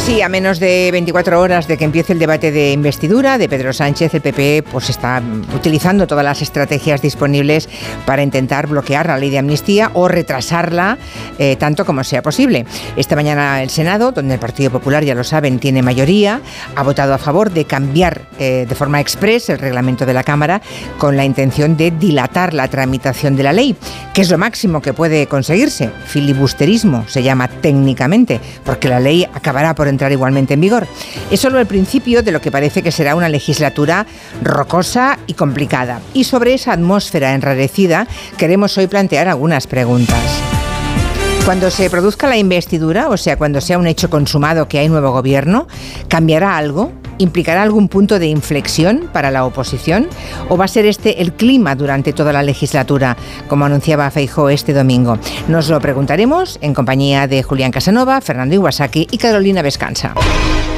Pues sí, a menos de 24 horas de que empiece el debate de investidura de Pedro Sánchez, el PP pues está utilizando todas las estrategias disponibles para intentar bloquear la ley de amnistía o retrasarla eh, tanto como sea posible. Esta mañana el Senado, donde el Partido Popular, ya lo saben, tiene mayoría, ha votado a favor de cambiar eh, de forma express el reglamento de la Cámara con la intención de dilatar la tramitación de la ley, que es lo máximo que puede conseguirse. Filibusterismo se llama técnicamente, porque la ley acabará por entrar igualmente en vigor. Es solo el principio de lo que parece que será una legislatura rocosa y complicada. Y sobre esa atmósfera enrarecida queremos hoy plantear algunas preguntas. Cuando se produzca la investidura, o sea, cuando sea un hecho consumado que hay nuevo gobierno, ¿cambiará algo? ¿Implicará algún punto de inflexión para la oposición? ¿O va a ser este el clima durante toda la legislatura, como anunciaba Feijó este domingo? Nos lo preguntaremos en compañía de Julián Casanova, Fernando Iwasaki y Carolina Vescanza.